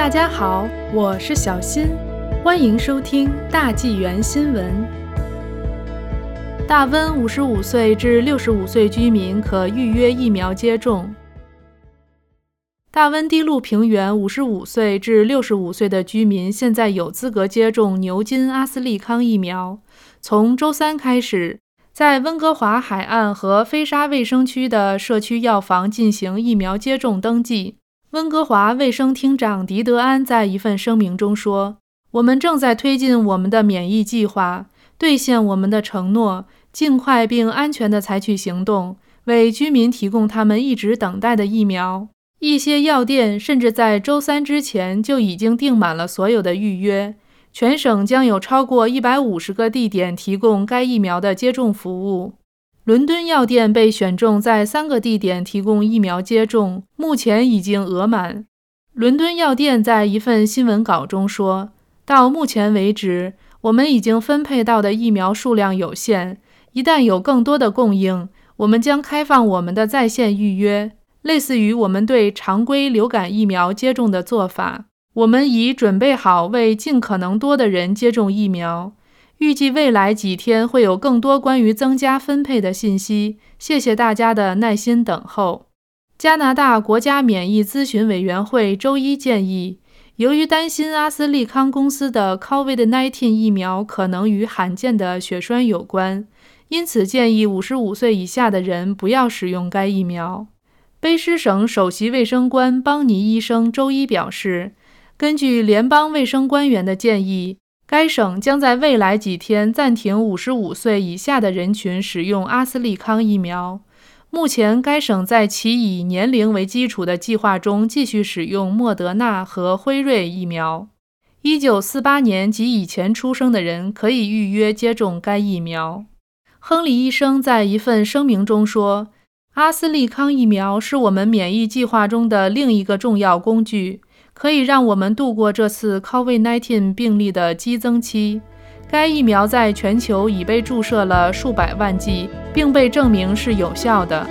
大家好，我是小新，欢迎收听大纪元新闻。大温五十五岁至六十五岁居民可预约疫苗接种。大温低陆平原五十五岁至六十五岁的居民现在有资格接种牛津阿斯利康疫苗。从周三开始，在温哥华海岸和飞沙卫生区的社区药房进行疫苗接种登记。温哥华卫生厅长迪德安在一份声明中说：“我们正在推进我们的免疫计划，兑现我们的承诺，尽快并安全地采取行动，为居民提供他们一直等待的疫苗。一些药店甚至在周三之前就已经订满了所有的预约。全省将有超过一百五十个地点提供该疫苗的接种服务。”伦敦药店被选中在三个地点提供疫苗接种，目前已经额满。伦敦药店在一份新闻稿中说：“到目前为止，我们已经分配到的疫苗数量有限。一旦有更多的供应，我们将开放我们的在线预约，类似于我们对常规流感疫苗接种的做法。我们已准备好为尽可能多的人接种疫苗。”预计未来几天会有更多关于增加分配的信息。谢谢大家的耐心等候。加拿大国家免疫咨询委员会周一建议，由于担心阿斯利康公司的 COVID-19 疫苗可能与罕见的血栓有关，因此建议55岁以下的人不要使用该疫苗。卑诗省首席卫生官邦尼医生周一表示，根据联邦卫生官员的建议。该省将在未来几天暂停55岁以下的人群使用阿斯利康疫苗。目前，该省在其以年龄为基础的计划中继续使用莫德纳和辉瑞疫苗。1948年及以前出生的人可以预约接种该疫苗。亨利医生在一份声明中说：“阿斯利康疫苗是我们免疫计划中的另一个重要工具。”可以让我们度过这次 COVID-19 病例的激增期。该疫苗在全球已被注射了数百万剂，并被证明是有效的。